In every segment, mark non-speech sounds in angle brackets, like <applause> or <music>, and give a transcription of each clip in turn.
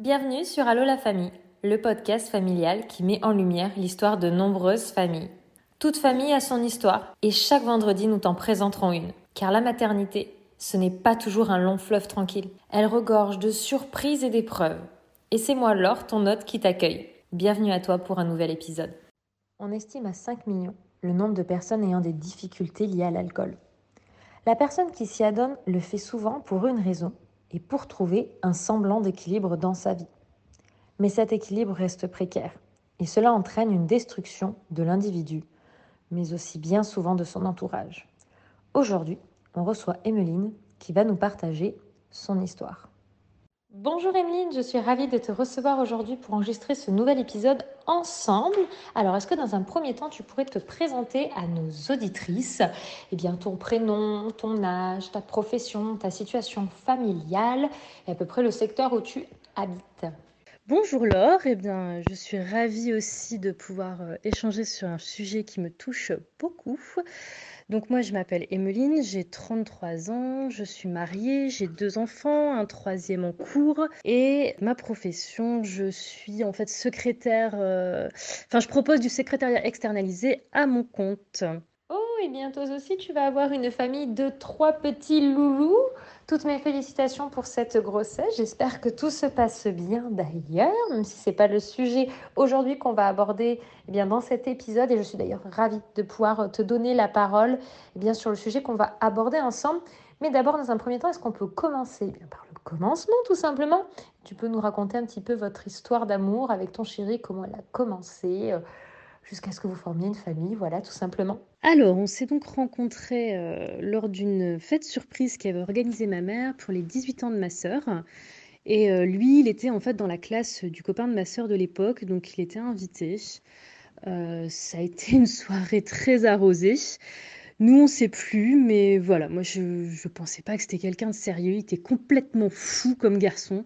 Bienvenue sur Allo la famille, le podcast familial qui met en lumière l'histoire de nombreuses familles. Toute famille a son histoire et chaque vendredi nous t'en présenterons une. Car la maternité, ce n'est pas toujours un long fleuve tranquille. Elle regorge de surprises et d'épreuves. Et c'est moi Laure, ton hôte, qui t'accueille. Bienvenue à toi pour un nouvel épisode. On estime à 5 millions le nombre de personnes ayant des difficultés liées à l'alcool. La personne qui s'y adonne le fait souvent pour une raison et pour trouver un semblant d'équilibre dans sa vie. Mais cet équilibre reste précaire et cela entraîne une destruction de l'individu, mais aussi bien souvent de son entourage. Aujourd'hui, on reçoit Emeline qui va nous partager son histoire. Bonjour Emeline, je suis ravie de te recevoir aujourd'hui pour enregistrer ce nouvel épisode ensemble. Alors, est-ce que dans un premier temps, tu pourrais te présenter à nos auditrices? Eh bien, ton prénom, ton âge, ta profession, ta situation familiale et à peu près le secteur où tu habites Bonjour Laure, eh bien, je suis ravie aussi de pouvoir euh, échanger sur un sujet qui me touche beaucoup. Donc moi, je m'appelle Emeline, j'ai 33 ans, je suis mariée, j'ai deux enfants, un troisième en cours. Et ma profession, je suis en fait secrétaire, euh, enfin je propose du secrétariat externalisé à mon compte. Et bientôt aussi, tu vas avoir une famille de trois petits loulous. Toutes mes félicitations pour cette grossesse. J'espère que tout se passe bien d'ailleurs, même si ce n'est pas le sujet aujourd'hui qu'on va aborder eh bien, dans cet épisode. Et je suis d'ailleurs ravie de pouvoir te donner la parole eh bien, sur le sujet qu'on va aborder ensemble. Mais d'abord, dans un premier temps, est-ce qu'on peut commencer eh par le commencement tout simplement? Tu peux nous raconter un petit peu votre histoire d'amour avec ton chéri, comment elle a commencé euh, jusqu'à ce que vous formiez une famille, voilà, tout simplement. Alors, on s'est donc rencontrés euh, lors d'une fête surprise qu'avait organisée ma mère pour les 18 ans de ma sœur. Et euh, lui, il était en fait dans la classe du copain de ma sœur de l'époque, donc il était invité. Euh, ça a été une soirée très arrosée. Nous, on ne sait plus, mais voilà, moi, je ne pensais pas que c'était quelqu'un de sérieux. Il était complètement fou comme garçon.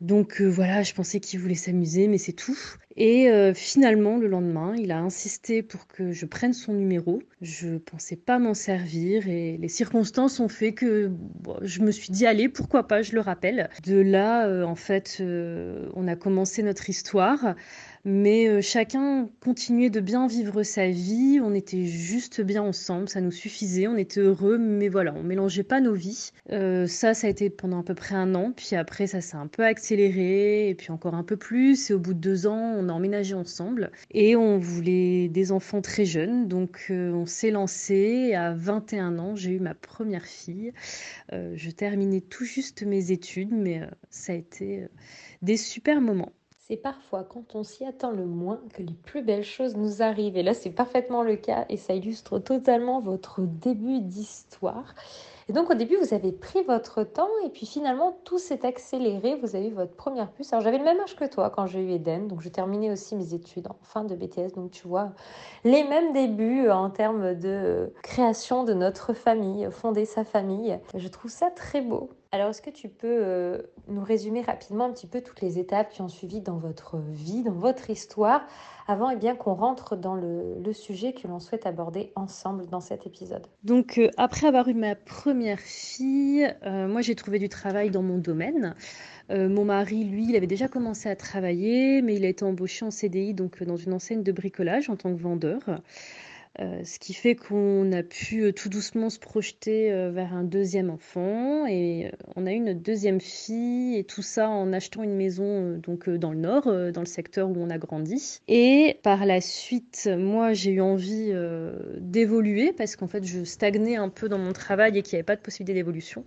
Donc voilà, je pensais qu'il voulait s'amuser, mais c'est tout. Et euh, finalement, le lendemain, il a insisté pour que je prenne son numéro. Je pensais pas m'en servir et les circonstances ont fait que je me suis dit allez, pourquoi pas, je le rappelle. De là, euh, en fait, euh, on a commencé notre histoire mais euh, chacun continuait de bien vivre sa vie, on était juste bien ensemble, ça nous suffisait, on était heureux, mais voilà, on mélangeait pas nos vies. Euh, ça, ça a été pendant à peu près un an, puis après ça s'est un peu accéléré, et puis encore un peu plus, et au bout de deux ans, on a emménagé ensemble, et on voulait des enfants très jeunes, donc euh, on s'est lancé, à 21 ans, j'ai eu ma première fille. je terminais tout juste mes études, mais ça a été des super moments c'est parfois quand on s'y attend le moins que les plus belles choses nous arrivent. Et là, c'est parfaitement le cas et ça illustre totalement votre début d'histoire. Et donc au début, vous avez pris votre temps et puis finalement, tout s'est accéléré. Vous avez eu votre première puce. Alors j'avais le même âge que toi quand j'ai eu Eden, donc j'ai terminé aussi mes études en fin de BTS. Donc tu vois, les mêmes débuts en termes de création de notre famille, fonder sa famille. Je trouve ça très beau. Alors, est-ce que tu peux euh, nous résumer rapidement un petit peu toutes les étapes qui ont suivi dans votre vie, dans votre histoire, avant eh bien qu'on rentre dans le, sujet que l'on souhaite aborder ensemble dans cet épisode? Donc, euh, après avoir eu ma première fille, euh, moi j'ai trouvé du travail dans mon domaine. mon mari, lui, il avait déjà commencé à travailler, mais il a été embauché en CDI, donc dans une enseigne de bricolage en tant que vendeur. Euh, ce qui fait qu'on a pu euh, tout doucement se projeter euh, vers un deuxième enfant et on a eu notre deuxième fille et tout ça en achetant une maison donc dans le nord, dans le secteur où on a grandi. Et par la suite, moi j'ai eu envie d'évoluer parce qu'en fait je stagnais un peu dans mon travail et qu'il n'y avait pas de possibilité d'évolution.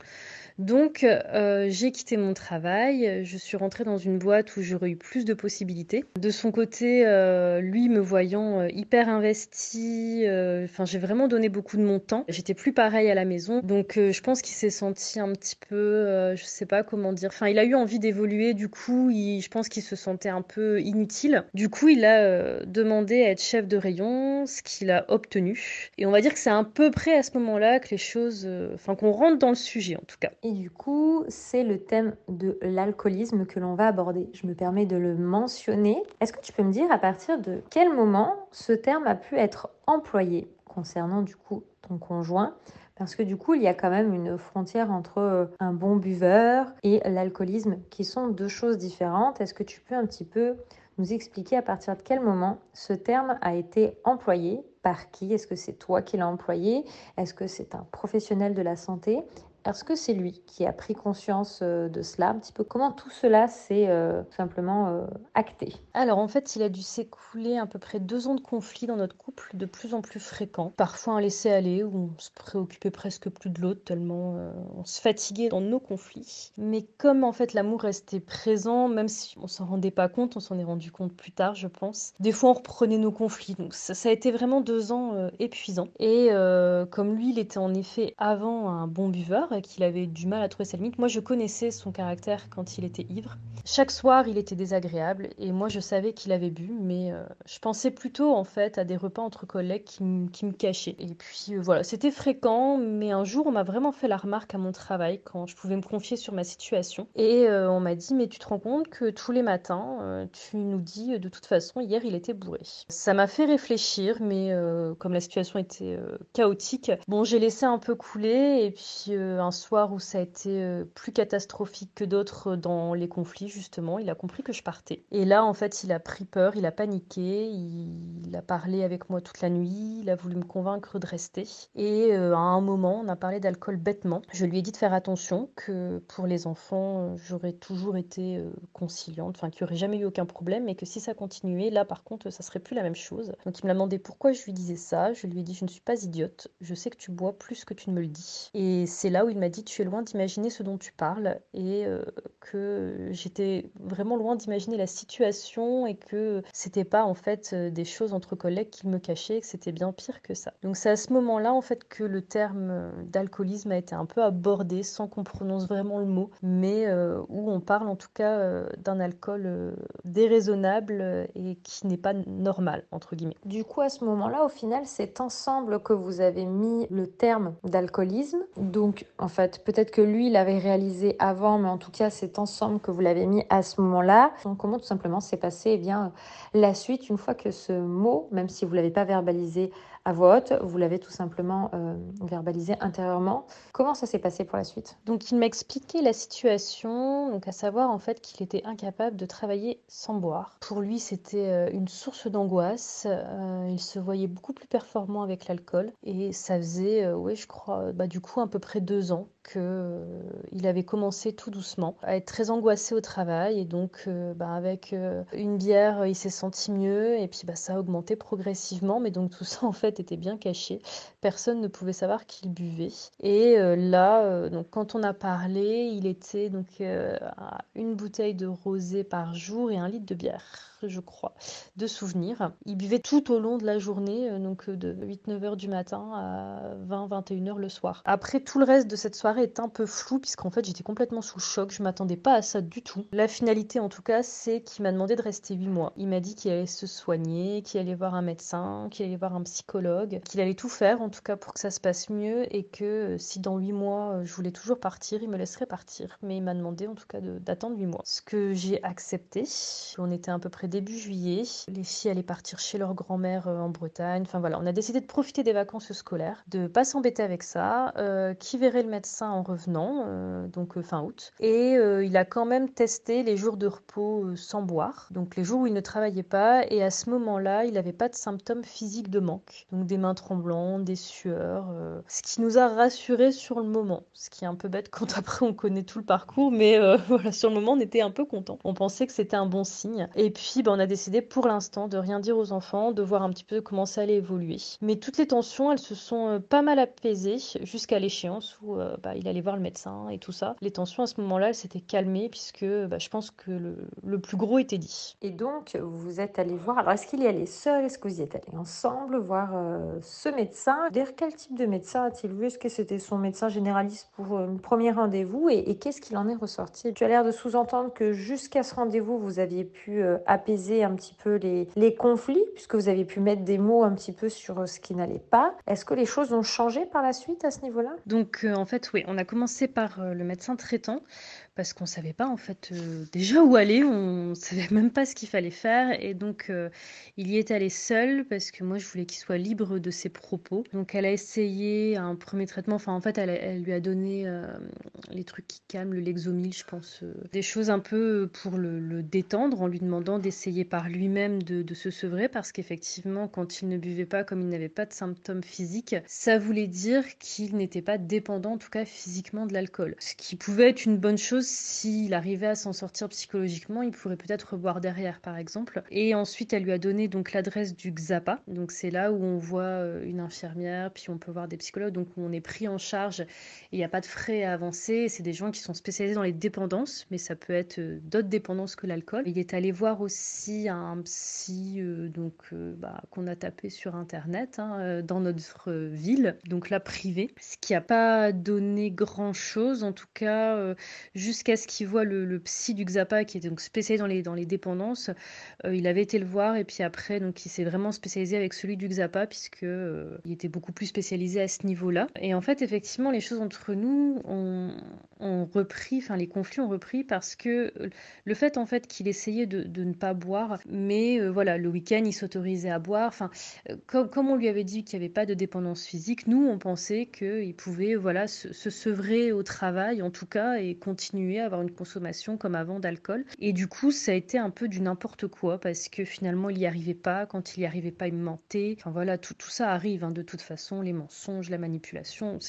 Donc, euh, j'ai quitté mon travail, je suis rentrée dans une boîte où j'aurais eu plus de possibilités. De son côté, euh, lui me voyant euh, hyper investi, enfin, j'ai vraiment donné beaucoup de mon temps. J'étais plus pareil à la maison, donc je pense qu'il s'est senti un petit peu, je sais pas comment dire, enfin, il a eu envie d'évoluer. Du coup, je pense qu'il se sentait un peu inutile. Du coup, il a demandé à être chef de rayon, ce qu'il a obtenu. Et on va dire que c'est à peu près à ce moment-là que les choses, enfin, qu'on rentre dans le sujet en tout cas. Et du coup, c'est le thème de l'alcoolisme que l'on va aborder. Je me permets de le mentionner. Est-ce que tu peux me dire à partir de quel moment ce terme a pu être employé concernant du coup ton conjoint? Parce que du coup, il y a quand même une frontière entre euh, un bon buveur et l'alcoolisme, qui sont deux choses différentes. Est-ce que tu peux un petit peu nous expliquer à partir de quel moment ce terme a été employé? Par qui? Est-ce que c'est toi qui l'as employé? Est-ce que c'est un professionnel de la santé? Est-ce que c'est lui qui a pris conscience euh, de cela un petit peu Comment tout cela s'est euh, simplement euh, acté? Alors en fait, il a dû s'écouler à peu près deux ans de conflit dans notre couple, de plus en plus fréquent. Parfois un laisser-aller où on se préoccupait presque plus de l'autre tellement on se fatiguait dans nos conflits. Mais comme en fait l'amour restait présent, même si on s'en rendait pas compte, on s'en est rendu compte plus tard, je pense. Des fois on reprenait nos conflits. Donc ça a été vraiment deux ans épuisants. Et comme lui, il était en effet avant un bon buveur, qu'il avait du mal à trouver sa limite. Moi, je connaissais son caractère quand il était ivre. Chaque soir, il était désagréable et moi, je savais qu'il avait bu, mais euh, je pensais plutôt en fait à des repas entre collègues qui, me cachaient. Et puis euh, voilà, c'était fréquent, mais un jour, on m'a vraiment fait la remarque à mon travail quand je pouvais me confier sur ma situation. Et euh, on m'a dit, mais tu te rends compte que tous les matins, tu nous dis de toute façon, hier, il était bourré. Ça m'a fait réfléchir, mais comme la situation était chaotique, bon, j'ai laissé un peu couler et puis un soir où ça a été euh, plus catastrophique que d'autres dans les conflits, justement, il a compris que je partais. Et là, en fait, il a pris peur, il a paniqué, il a parlé avec moi toute la nuit, il a voulu me convaincre de rester. Et euh, à un moment, on a parlé d'alcool bêtement. Je lui ai dit de faire attention, que pour les enfants, euh, j'aurais toujours été conciliante, enfin, qu'il n'y aurait jamais eu aucun problème, et que si ça continuait, là, par contre, ça serait plus la même chose. Donc, il me l'a demandé pourquoi je lui disais ça. Je lui ai dit, je ne suis pas idiote, je sais que tu bois plus que tu ne me le dis. Et c'est là où il m'a dit tu es loin d'imaginer ce dont tu parles et euh, que j'étais vraiment loin d'imaginer la situation et que c'était pas en fait euh, des choses entre collègues qu'il me cachait, que c'était bien pire que ça. Donc c'est à ce moment-là en fait que le terme euh, d'alcoolisme a été un peu abordé sans qu'on prononce vraiment le mot, mais où on parle en tout cas d'un alcool déraisonnable et qui n'est pas normal entre guillemets. Du coup à ce moment-là au final c'est ensemble que vous avez mis le terme d'alcoolisme. Donc en fait, peut-être que lui l'avait réalisé avant, mais en tout cas, c'est ensemble que vous l'avez mis à ce moment-là. Donc, comment tout simplement s'est passé eh bien, la suite une fois que ce mot, même si vous ne l'avez pas verbalisé à voix haute, vous l'avez tout simplement euh, verbalisé intérieurement. Comment ça s'est passé pour la suite? Donc il m'a expliqué la situation, donc à savoir en fait qu'il était incapable de travailler sans boire. Pour lui c'était euh, une source d'angoisse, euh, il se voyait beaucoup plus performant avec l'alcool et ça faisait, oui je crois, bah, du coup à peu près deux ans qu'il avait commencé tout doucement à être très angoissé au travail et donc bah, avec une bière il s'est senti mieux et puis bah, ça a augmenté progressivement mais donc tout <laughs> ça en fait était bien caché. Personne ne pouvait savoir qu'il buvait. Et euh, là, euh, donc quand on a parlé, il était donc euh, à une bouteille de rosé par jour et un litre de bière je crois, de souvenirs. Il buvait tout au long de la journée, euh, donc euh, de 8-9 heures du matin à 20-21 heures le soir. Après, tout le reste de cette soirée est un peu flou, puisqu'en fait, j'étais complètement sous choc. Je m'attendais pas à ça du tout. La finalité, en tout cas, c'est qu'il m'a demandé de rester 8 mois. Il m'a dit qu'il allait se soigner, qu'il allait voir un médecin, qu'il allait voir un psychologue, qu'il allait tout faire, en tout cas, pour que ça se passe mieux, et que euh, si dans 8 mois, je voulais toujours partir, il me laisserait partir. Mais il m'a demandé, en tout cas, d'attendre 8 mois. Ce que j'ai accepté. On était à peu près début juillet. Les filles allaient partir chez leur grand-mère euh, en Bretagne. Enfin voilà, on a décidé de profiter des vacances scolaires, de pas s'embêter avec ça. Euh, qui verrait le médecin en revenant, euh, donc fin août. Et il a quand même testé les jours de repos sans boire, donc les jours où il ne travaillait pas. Et à ce moment-là, il n'avait pas de symptômes physiques de manque, donc des mains tremblantes, des sueurs, ce qui nous a rassurés sur le moment. Ce qui est un peu bête quand <laughs> après on connaît tout le parcours, mais <laughs> voilà, sur le moment on était un peu content. On pensait que c'était un bon signe. Et puis, ben, on a décidé pour l'instant de rien dire aux enfants, de voir un petit peu comment ça allait évoluer. Mais toutes les tensions, elles se sont euh, pas mal apaisées jusqu'à l'échéance où euh, bah, il allait voir le médecin et tout ça. Les tensions à ce moment-là, elles s'étaient calmées puisque bah, je pense que le, plus gros était dit. Et donc, vous êtes allé voir, alors est-ce qu'il y allait seul? Est-ce que vous y êtes allé ensemble voir euh, ce médecin? D'ailleurs, quel type de médecin a-t-il vu? Est-ce que c'était son médecin généraliste pour le premier rendez-vous? Et, et qu'est-ce qu'il en est ressorti? Tu as l'air de sous-entendre que jusqu'à ce rendez-vous, vous aviez pu apaiser un petit peu les, les conflits, puisque vous avez pu mettre des mots un petit peu sur euh, ce qui n'allait pas. Est-ce que les choses ont changé par la suite à ce niveau-là? Donc, euh, en fait, oui, on a commencé par euh, le médecin traitant parce qu'on savait pas en fait euh, déjà où aller, on <laughs> savait même pas ce qu'il fallait faire et donc euh, il y est allé seul parce que moi je voulais qu'il soit libre de ses propos. Donc elle a essayé un premier traitement, enfin en fait elle, lui a donné euh, les trucs qui calment, le Lexomil je pense, des choses un peu pour le, détendre en lui demandant d'essayer par lui-même de, se sevrer parce qu'effectivement quand il ne buvait pas comme il n'avait pas de symptômes physiques, ça voulait dire qu'il n'était pas dépendant en tout cas physiquement de l'alcool. Ce qui pouvait être une bonne chose s'il arrivait à s'en sortir psychologiquement, il pourrait peut-être boire derrière, par exemple. Et ensuite, elle lui a donné donc l'adresse du XAPA. Donc c'est là où on voit euh, une infirmière, puis on peut voir des psychologues. Donc on est pris en charge. Il n'y a pas de frais à avancer. C'est des gens qui sont spécialisés dans les dépendances, mais ça peut être euh, d'autres dépendances que l'alcool. Il est allé voir aussi un psy euh, donc bah, qu'on a tapé sur internet hein, dans notre ville, donc là privé, ce qui n'a pas donné grand chose. En tout cas, jusqu'à ce qu'il voit le, psy du Xapa, qui est donc spécialisé dans les, dépendances. Euh, il avait été le voir et puis après, donc il s'est vraiment spécialisé avec celui du Xapa, puisque euh, était beaucoup plus spécialisé à ce niveau-là. Et en fait, effectivement, les choses entre nous ont, repris, enfin les conflits ont repris parce que le fait en fait qu'il essayait de, ne pas boire, mais euh, voilà, le week-end il s'autorisait à boire. Enfin, comme, on lui avait dit qu'il n'y avait pas de dépendance physique, nous on pensait qu'il pouvait voilà se sevrer au travail en tout cas et continuer à avoir une consommation comme avant d'alcool. Et du coup, ça a été un peu du n'importe quoi parce que finalement, il n'y arrivait pas. Quand il n'y arrivait pas, il mentait. Enfin voilà, tout, tout ça arrive hein, de toute façon, les mensonges, la manipulation,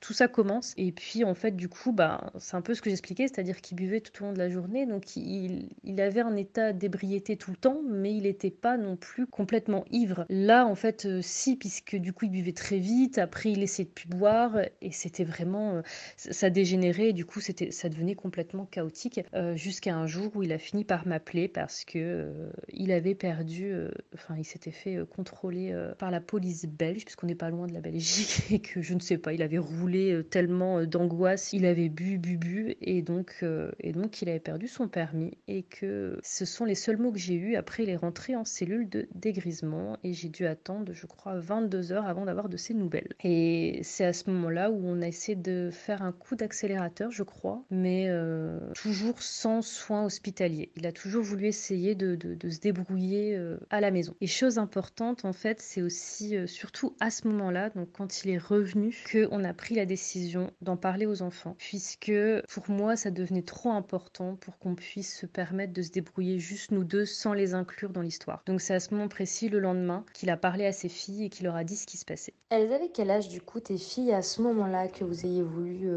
tout ça commence. Et puis en fait, du coup, bah, c'est un peu ce que j'expliquais, c'est-à-dire qu'il buvait tout au long de la journée. Donc il, il avait un état d'ébriété tout le temps, mais il n'était pas non plus complètement ivre. Là, en fait, euh, si, puisque du coup, il buvait très vite. Après, il essayait de plus boire et c'était vraiment, euh, ça dégénérait. Et du coup, ça devenait complètement chaotique euh, jusqu'à un jour où il a fini par m'appeler parce que euh, il avait perdu, euh, enfin il s'était fait contrôler par la police belge puisqu'on n'est pas loin de la Belgique <laughs> et que je ne sais pas, il avait roulé tellement d'angoisse, il avait bu, bu, bu et donc et donc il avait perdu son permis et que ce sont les seuls mots que j'ai eus. Après il est rentré en cellule de dégrisement et j'ai dû attendre, je crois, 22 heures avant d'avoir de ses nouvelles. Et c'est à ce moment-là où on a essayé de faire un coup d'accélérateur, je crois, mais euh, toujours sans soins hospitaliers. Il a toujours voulu essayer de, se débrouiller euh, à la maison. Et chose importante, en fait, c'est aussi, euh, surtout à ce moment-là, donc quand il est revenu, qu'on a pris la décision d'en parler aux enfants, puisque pour moi, ça devenait trop important pour qu'on puisse se permettre de se débrouiller juste nous deux sans les inclure dans l'histoire. Donc c'est à ce moment précis, le lendemain, qu'il a parlé à ses filles et qu'il leur a dit ce qui se passait. Elles avaient quel âge du coup tes filles à ce moment-là que vous ayez voulu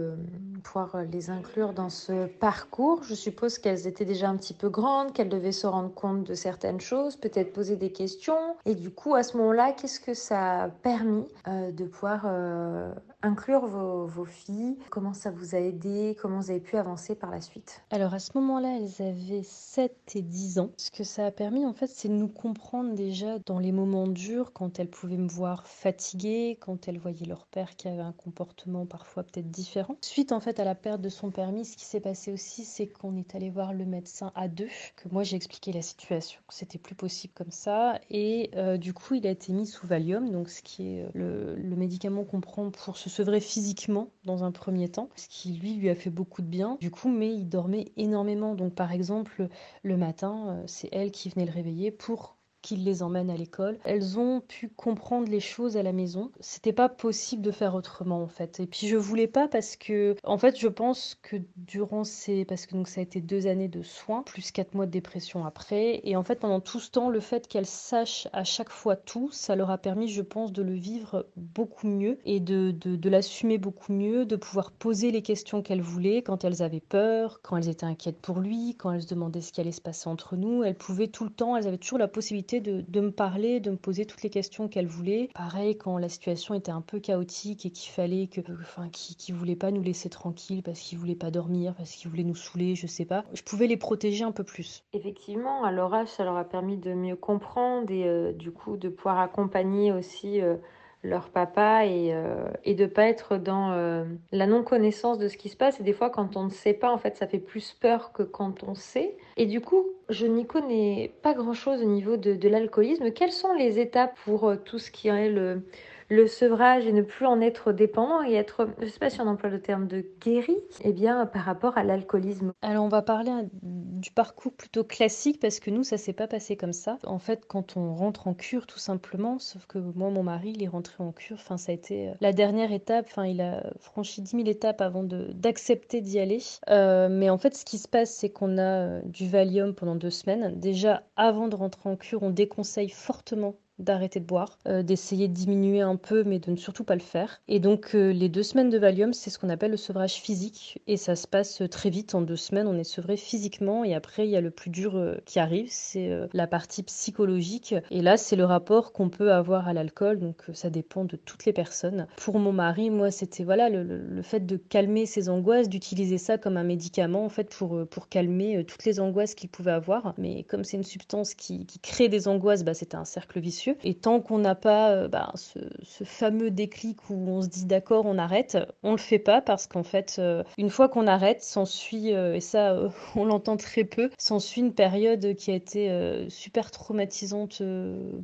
pouvoir les inclure dans ce parcours, je suppose qu'elles étaient déjà un petit peu grandes, qu'elles devaient se rendre compte de certaines choses, peut-être poser des questions. Et du coup, à ce moment-là, qu'est-ce que ça a permis euh, de pouvoir euh, inclure vos, filles? Comment ça vous a aidé? Comment vous avez pu avancer par la suite? Alors à ce moment-là, elles avaient 7 et 10 ans. Ce que ça a permis, en fait, c'est de nous comprendre déjà dans les moments durs, quand elles pouvaient me voir fatiguée, quand elles voyaient leur père qui avait un comportement parfois peut-être différent. Suite, en fait, à la perte de son permis, ce qui s'est passé aussi, c'est qu'on est allé voir le médecin à deux, que moi j'ai expliqué la situation, que c'était plus possible comme ça. Et euh, du coup, il a été mis sous Valium, donc ce qui est le, le médicament qu'on prend pour se sevrer physiquement dans un premier temps, ce qui lui lui a fait beaucoup de bien. Du coup, mais il dormait énormément. Donc par exemple, le matin, euh, c'est elle qui venait le réveiller pour qu'il les emmène à l'école. Elles ont pu comprendre les choses à la maison. C'était pas possible de faire autrement en fait. Et puis je voulais pas parce que en fait je pense que durant ces parce que donc ça a été deux années de soins plus quatre mois de dépression après et en fait pendant tout ce temps le fait qu'elles sachent à chaque fois tout ça leur a permis je pense de le vivre beaucoup mieux et de, de, de l'assumer beaucoup mieux, de pouvoir poser les questions qu'elles voulaient quand elles avaient peur, quand elles étaient inquiètes pour lui, quand elles se demandaient ce qui allait se passer entre nous. Elles pouvaient tout le temps, elles avaient toujours la possibilité de, me parler, de me poser toutes les questions qu'elle voulait. Pareil, quand la situation était un peu chaotique et qu'il fallait que. Enfin, qui ne voulait pas nous laisser tranquilles parce qu'il voulait pas dormir, parce qu'il voulait nous saouler, je sais pas. Je pouvais les protéger un peu plus. Effectivement, à leur âge, ça leur a permis de mieux comprendre et euh, du coup de pouvoir accompagner aussi. Euh, leur papa et, euh, et de pas être dans la non-connaissance de ce qui se passe. Et des fois, quand on ne sait pas, en fait, ça fait plus peur que quand on sait. Et du coup, je n'y connais pas grand-chose au niveau de, de l'alcoolisme. Quelles sont les étapes pour euh, tout ce qui est le, le sevrage et ne plus en être dépendant et être, je ne sais pas si on emploie le terme de guéri, eh bien par rapport à l'alcoolisme. Alors on va parler du parcours plutôt classique parce que nous ça s'est pas passé comme ça. En fait quand on rentre en cure tout simplement, sauf que moi mon mari il est rentré en cure, enfin ça a été euh, la dernière étape, enfin il a franchi 10 000 étapes avant d'accepter d'y aller. Euh, mais en fait ce qui se passe c'est qu'on a euh, du Valium pendant deux semaines. Déjà avant de rentrer en cure on déconseille fortement d'arrêter de boire, euh, d'essayer de diminuer un peu, mais de ne surtout pas le faire. Et donc euh, les deux semaines de Valium, c'est ce qu'on appelle le sevrage physique, et ça se passe très vite. En deux semaines, on est sevré physiquement, et après il y a le plus dur euh, qui arrive, c'est la partie psychologique. Et là, c'est le rapport qu'on peut avoir à l'alcool, donc ça dépend de toutes les personnes. Pour mon mari, moi, c'était voilà le, fait de calmer ses angoisses, d'utiliser ça comme un médicament en fait pour pour calmer toutes les angoisses qu'il pouvait avoir. Mais comme c'est une substance qui, qui crée des angoisses, bah, c'était un cercle vicieux et tant qu'on n'a pas euh, bah, ce, fameux déclic où on se dit d'accord, on arrête, on le fait pas parce qu'en fait, euh, une fois qu'on arrête, s'ensuit, euh, et ça, <laughs> on l'entend très peu, s'ensuit une période qui a été super traumatisante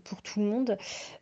pour tout le monde,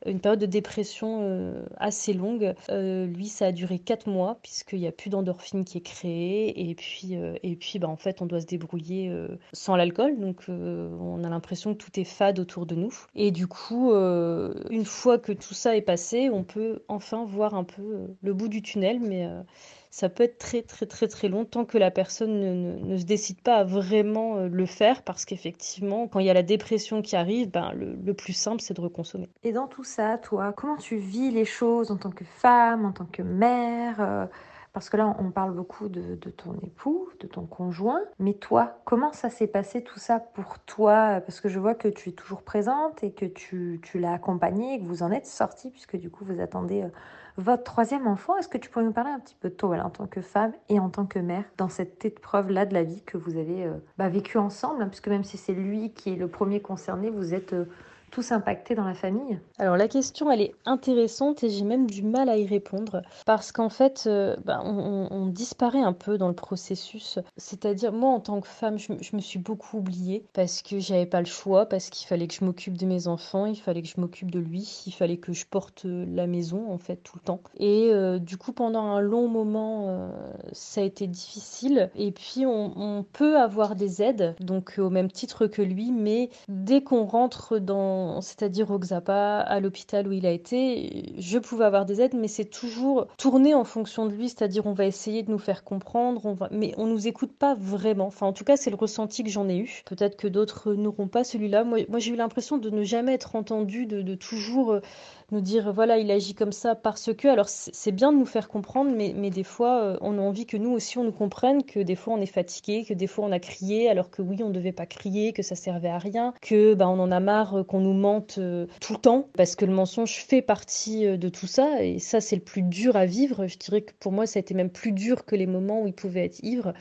une période de dépression assez longue. lui, ça a duré quatre mois puisqu'il n'y a plus d'endorphine qui est créée et puis, et puis bah, en fait, on doit se débrouiller sans l'alcool, donc on a l'impression que tout est fade autour de nous. Et du coup, euh, une fois que tout ça est passé, on peut enfin voir un peu euh, le bout du tunnel, mais euh, ça peut être très très très très long tant que la personne ne, se décide pas à vraiment le faire, parce qu'effectivement, quand il y a la dépression qui arrive, ben, le, plus simple, c'est de reconsommer. Et dans tout ça, toi, comment tu vis les choses en tant que femme, en tant que mère parce que là, on parle beaucoup de, ton époux, de ton conjoint. Mais toi, comment ça s'est passé tout ça pour toi? Parce que je vois que tu es toujours présente et que tu, l'as accompagné et que vous en êtes sortie, puisque du coup, vous attendez euh, votre troisième enfant. Est-ce que tu pourrais nous parler un petit peu de toi en tant que femme et en tant que mère dans cette épreuve-là de la vie que vous avez euh, bah, vécue ensemble hein, Puisque même si c'est lui qui est le premier concerné, vous êtes... Euh, tous impactés dans la famille Alors la question, elle est intéressante et j'ai même du mal à y répondre parce qu'en fait, euh, bah, on, disparaît un peu dans le processus. C'est-à-dire, moi, en tant que femme, je, me suis beaucoup oubliée parce que j'avais pas le choix, parce qu'il fallait que je m'occupe de mes enfants, il fallait que je m'occupe de lui, il fallait que je porte euh, la maison, en fait, tout le temps. Et euh, du coup, pendant un long moment, ça a été difficile. Et puis, on, on peut avoir des aides, donc au même titre que lui, mais dès qu'on rentre dans c'est-à-dire au Xapa, à l'hôpital où il a été, je pouvais avoir des aides, mais c'est toujours tourné en fonction de lui, c'est-à-dire on va essayer de nous faire comprendre, on va... mais on nous écoute pas vraiment. Enfin, en tout cas, c'est le ressenti que j'en ai eu. Peut-être que d'autres n'auront pas celui-là. Moi, moi j'ai eu l'impression de ne jamais être entendu, de, de toujours euh, nous dire voilà, il agit comme ça parce que. Alors, c'est bien de nous faire comprendre, mais, mais des fois, euh, on a envie que nous aussi, on nous comprenne que des fois, on est fatigué, que des fois, on a crié, alors que oui, on ne devait pas crier, que ça servait à rien, que bah, on en a marre euh, qu'on nous mente euh, tout le temps, parce que le mensonge fait partie de tout ça, et ça, c'est le plus dur à vivre. Je dirais que pour moi, ça a été même plus dur que les moments où il pouvait être ivre.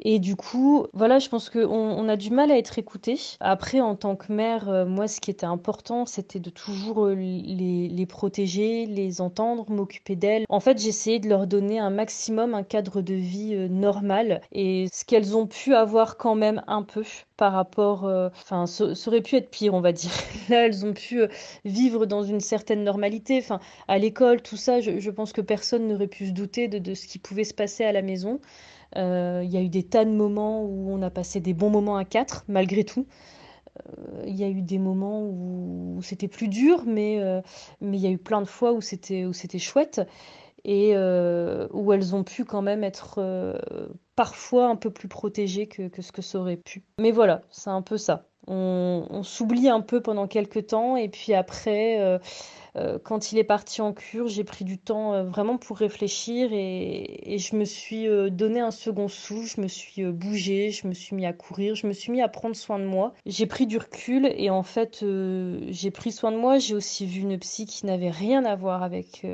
Et du coup, voilà, je pense qu'on on a du mal à être écouté. Après, en tant que mère, euh, moi, ce qui était important, c'était de toujours euh, les, protéger, les entendre, m'occuper d'elles. En fait, j'essayais de leur donner un maximum un cadre de vie euh, normal et ce qu'elles ont pu avoir quand même un peu par rapport, enfin, ça, aurait pu être pire, on va dire. <laughs> Là, elles ont pu vivre dans une certaine normalité. Enfin, à l'école, tout ça, je, pense que personne n'aurait pu se douter de ce qui pouvait se passer à la maison. Euh, il y a eu des tas de moments où on a passé des bons moments à quatre, malgré tout. Euh, il y a eu des moments où c'était plus dur, mais euh, il y a eu plein de fois où c'était chouette et où elles ont pu quand même être parfois un peu plus protégées que, que, ce que ça aurait pu. Mais voilà, c'est un peu ça. On, on s'oublie un peu pendant quelques temps et puis après quand il est parti en cure, j'ai pris du temps euh, vraiment pour réfléchir et, je me suis euh, donné un second souffle, je me suis bougée, je me suis mis à courir, je me suis mis à prendre soin de moi. J'ai pris du recul et en fait, j'ai pris soin de moi. J'ai aussi vu une psy qui n'avait rien à voir avec,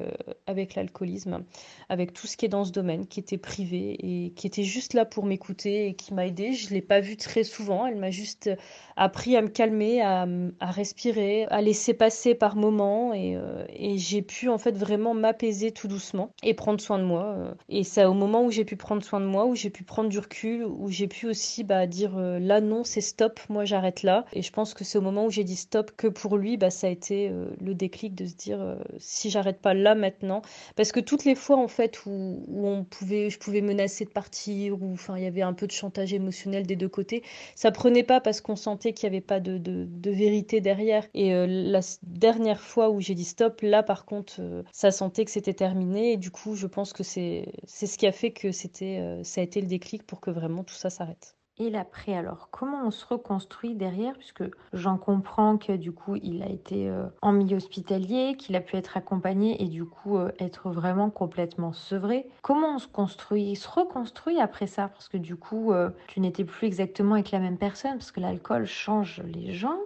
avec l'alcoolisme, avec tout ce qui est dans ce domaine, qui était privé et qui était juste là pour m'écouter et qui m'a aidée. Je ne l'ai pas vue très souvent, elle m'a juste appris à me calmer, à, à respirer, à laisser passer par moments et, euh, et j'ai pu en fait vraiment m'apaiser tout doucement et prendre soin de moi. Euh. Et c'est au moment où j'ai pu prendre soin de moi, où j'ai pu prendre du recul, où j'ai pu aussi bah, dire euh, là non, c'est stop, moi j'arrête là. Et je pense que c'est au moment où j'ai dit stop que pour lui, bah, ça a été le déclic de se dire si j'arrête pas là maintenant. Parce que toutes les fois en fait où, où on pouvait, je pouvais menacer de partir, ou enfin il y avait un peu de chantage émotionnel des deux côtés, ça prenait pas parce qu'on sentait qu'il n'y avait pas de, de, de, vérité derrière. Et la dernière fois où j'ai dit stop, là par contre, euh, ça sentait que c'était terminé. Et du coup, je pense que c'est ce qui a fait que c'était euh, ça a été le déclic pour que vraiment tout ça s'arrête. Et l'après, alors, comment on se reconstruit derrière Puisque j'en comprends que du coup, il a été euh, en milieu hospitalier, qu'il a pu être accompagné et du coup être vraiment complètement sevré. Comment on se construit, se reconstruit après ça? Parce que du coup, tu n'étais plus exactement avec la même personne, parce que l'alcool change les gens.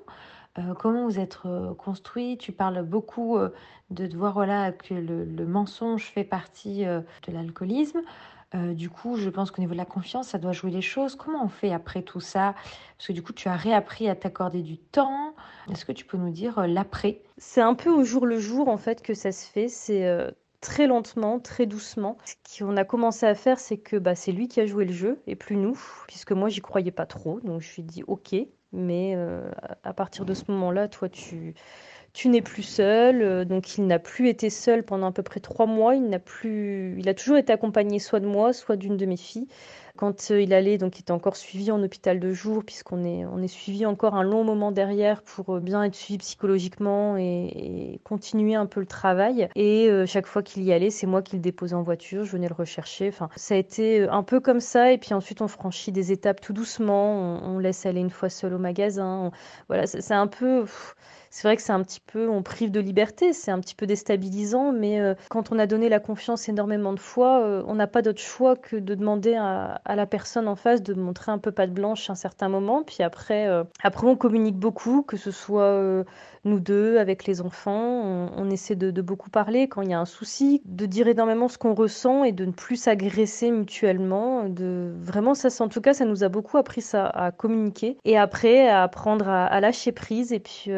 Comment vous êtes construit? Tu parles beaucoup de, voir voilà, que le mensonge fait partie de l'alcoolisme. Euh, du coup, je pense qu'au niveau de la confiance, ça doit jouer les choses. Comment on fait après tout ça? Parce que du coup, tu as réappris à t'accorder du temps. Est-ce que tu peux nous dire euh, l'après? C'est un peu au jour le jour en fait que ça se fait. C'est euh, très lentement, très doucement. Ce qu'on a commencé à faire, c'est que bah, c'est lui qui a joué le jeu et plus nous, puisque moi j'y croyais pas trop. Donc je lui ai dit ok, mais à partir de ce moment-là, toi tu tu n'es plus seul. Euh, donc il n'a plus été seul pendant à peu près trois mois. Il n'a plus, il a toujours été accompagné soit de moi, soit d'une de mes filles. Quand euh, il allait, donc il était encore suivi en hôpital de jour, puisqu'on est, on est suivi encore un long moment derrière pour euh, bien être suivi psychologiquement et, continuer un peu le travail. Et chaque fois qu'il y allait, c'est moi qui le déposais en voiture, je venais le rechercher. Enfin, ça a été un peu comme ça. Et puis ensuite, on franchit des étapes tout doucement. On, laisse aller une fois seul au magasin. voilà, c'est un peu c'est vrai que c'est un petit peu, on prive de liberté, c'est un petit peu déstabilisant, mais euh, quand on a donné la confiance énormément de fois, euh, on n'a pas d'autre choix que de demander à, la personne en face de montrer un peu patte blanche à un certain moment, puis après, euh, après on communique beaucoup, que ce soit nous deux, avec les enfants, on, essaie de, beaucoup parler quand il y a un souci, de dire énormément ce qu'on ressent et de ne plus s'agresser mutuellement. De vraiment, ça, en tout cas, ça nous a beaucoup appris ça, à communiquer et après à apprendre à, lâcher prise. Et puis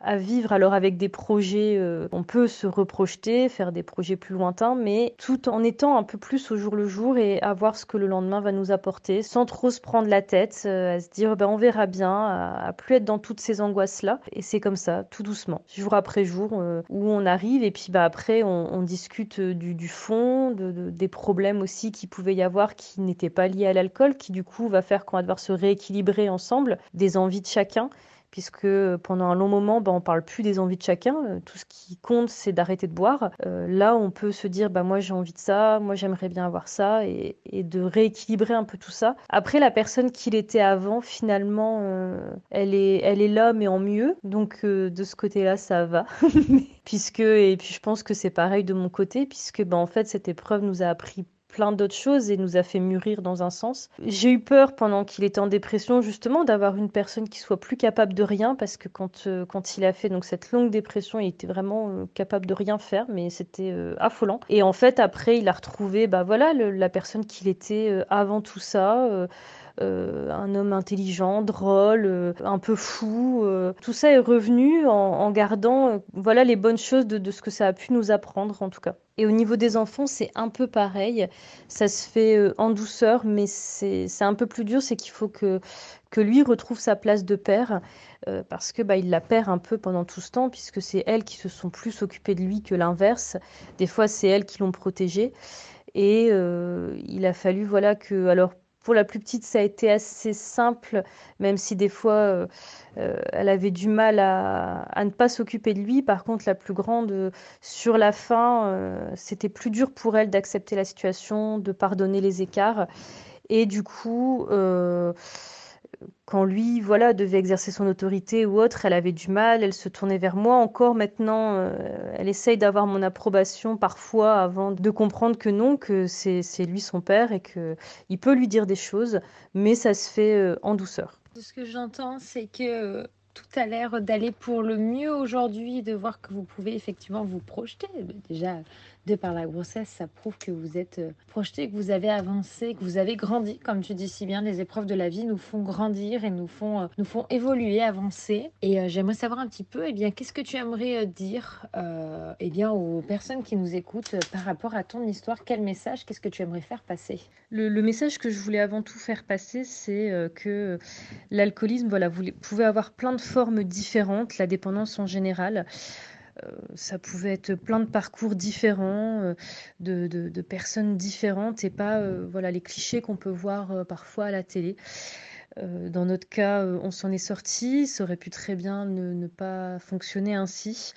à vivre alors avec des projets, euh, on peut se reprojeter, faire des projets plus lointains, mais tout en étant un peu plus au jour le jour et à voir ce que le lendemain va nous apporter, sans trop se prendre la tête, euh, à se dire ben on verra bien, à, plus être dans toutes ces angoisses là. Et c'est comme ça, tout doucement, jour après jour, euh, où on arrive et puis bah après on, discute du, fond, de, des problèmes aussi qui pouvait y avoir qui n'étaient pas liés à l'alcool, qui du coup va faire qu'on va devoir se rééquilibrer ensemble, des envies de chacun puisque pendant un long moment, bah, on parle plus des envies de chacun. Euh, tout ce qui compte, c'est d'arrêter de boire. Euh, là, on peut se dire, bah, moi j'ai envie de ça, moi j'aimerais bien avoir ça, et, de rééquilibrer un peu tout ça. Après, la personne qu'il était avant, finalement, euh, elle, est, elle est là, mais en mieux. Donc de ce côté-là, ça va. <laughs> puisque, et puis je pense que c'est pareil de mon côté, puisque bah, en fait, cette épreuve nous a appris plein d'autres choses et nous a fait mûrir dans un sens. J'ai eu peur pendant qu'il était en dépression justement d'avoir une personne qui soit plus capable de rien parce que quand, euh, quand il a fait donc cette longue dépression, il était vraiment euh, capable de rien faire mais c'était euh, affolant. Et en fait après il a retrouvé bah voilà la personne qu'il était avant tout ça. Un homme intelligent, drôle, un peu fou. tout ça est revenu en, gardant voilà les bonnes choses de, ce que ça a pu nous apprendre en tout cas. Et au niveau des enfants, c'est un peu pareil. Ça se fait euh, en douceur, mais c'est un peu plus dur. C'est qu'il faut que, lui retrouve sa place de père, euh, parce que bah, il la perd un peu pendant tout ce temps, puisque c'est elles qui se sont plus occupées de lui que l'inverse. Des fois, c'est elles qui l'ont protégé. Et euh, il a fallu voilà que alors pour la plus petite, ça a été assez simple, même si des fois, euh, euh, elle avait du mal à, ne pas s'occuper de lui. Par contre, la plus grande, euh, sur la fin, c'était plus dur pour elle d'accepter la situation, de pardonner les écarts. Et du coup, quand lui, voilà, devait exercer son autorité ou autre, elle avait du mal, elle se tournait vers moi. Encore maintenant, euh, elle essaye d'avoir mon approbation parfois avant de comprendre que non, que c'est lui son père et qu'il peut lui dire des choses, mais ça se fait euh, en douceur. Ce que j'entends, c'est que tout a l'air d'aller pour le mieux aujourd'hui, de voir que vous pouvez effectivement vous projeter. Déjà, par la grossesse, ça prouve que vous êtes euh, projeté, que vous avez avancé, que vous avez grandi. Comme tu dis si bien, les épreuves de la vie nous font grandir et nous font, euh, nous font évoluer, avancer. Et euh, j'aimerais savoir un petit peu, eh bien, qu'est-ce que tu aimerais dire eh bien, aux personnes qui nous écoutent par rapport à ton histoire? Quel message, qu'est-ce que tu aimerais faire passer? Le, message que je voulais avant tout faire passer, c'est que l'alcoolisme, voilà, vous pouvez avoir plein de formes différentes, la dépendance en général. Euh, ça pouvait être plein de parcours différents, euh, de, personnes différentes et pas euh, voilà, les clichés qu'on peut voir parfois à la télé. dans notre cas, on s'en est sorti, ça aurait pu très bien ne, pas fonctionner ainsi.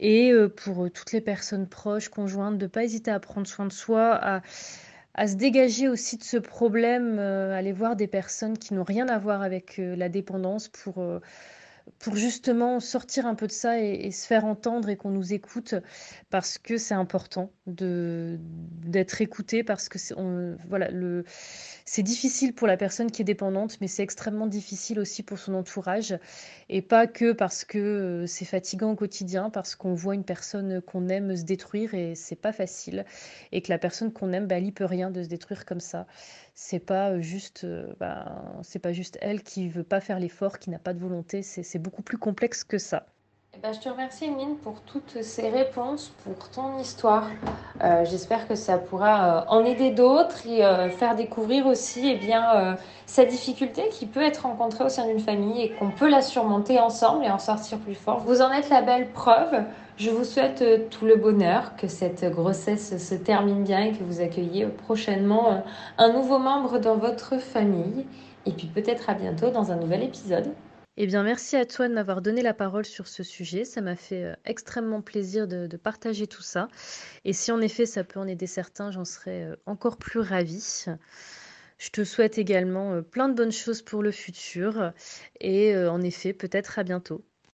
Et pour toutes les personnes proches, conjointes, de ne pas hésiter à prendre soin de soi, à, à se dégager aussi de ce problème, aller voir des personnes qui n'ont rien à voir avec la dépendance pour pour justement sortir un peu de ça et, se faire entendre et qu'on nous écoute parce que c'est important de d'être écouté parce que c'est, voilà le c'est difficile pour la personne qui est dépendante mais c'est extrêmement difficile aussi pour son entourage. Et pas que parce que euh, c'est fatigant au quotidien parce qu'on voit une personne qu'on aime se détruire et c'est pas facile. Et que la personne qu'on aime bah, elle y peut rien de se détruire comme ça c'est pas juste bah, c'est pas juste elle qui veut pas faire l'effort qui n'a pas de volonté c'est beaucoup plus complexe que ça eh ben, je te remercie, Emeline, pour toutes ces réponses, pour ton histoire. Euh, j'espère que ça pourra euh, en aider d'autres et euh, faire découvrir aussi eh bien, cette difficulté qui peut être rencontrée au sein d'une famille et qu'on peut la surmonter ensemble et en sortir plus fort. Vous en êtes la belle preuve. Je vous souhaite tout le bonheur, que cette grossesse se termine bien et que vous accueilliez prochainement un nouveau membre dans votre famille. Et puis peut-être à bientôt dans un nouvel épisode. Eh bien, merci à toi de m'avoir donné la parole sur ce sujet. Ça m'a fait euh, extrêmement plaisir de, partager tout ça. Et si en effet ça peut en aider certains, j'en serais euh, encore plus ravie. Je te souhaite également euh, plein de bonnes choses pour le futur et en effet peut-être à bientôt.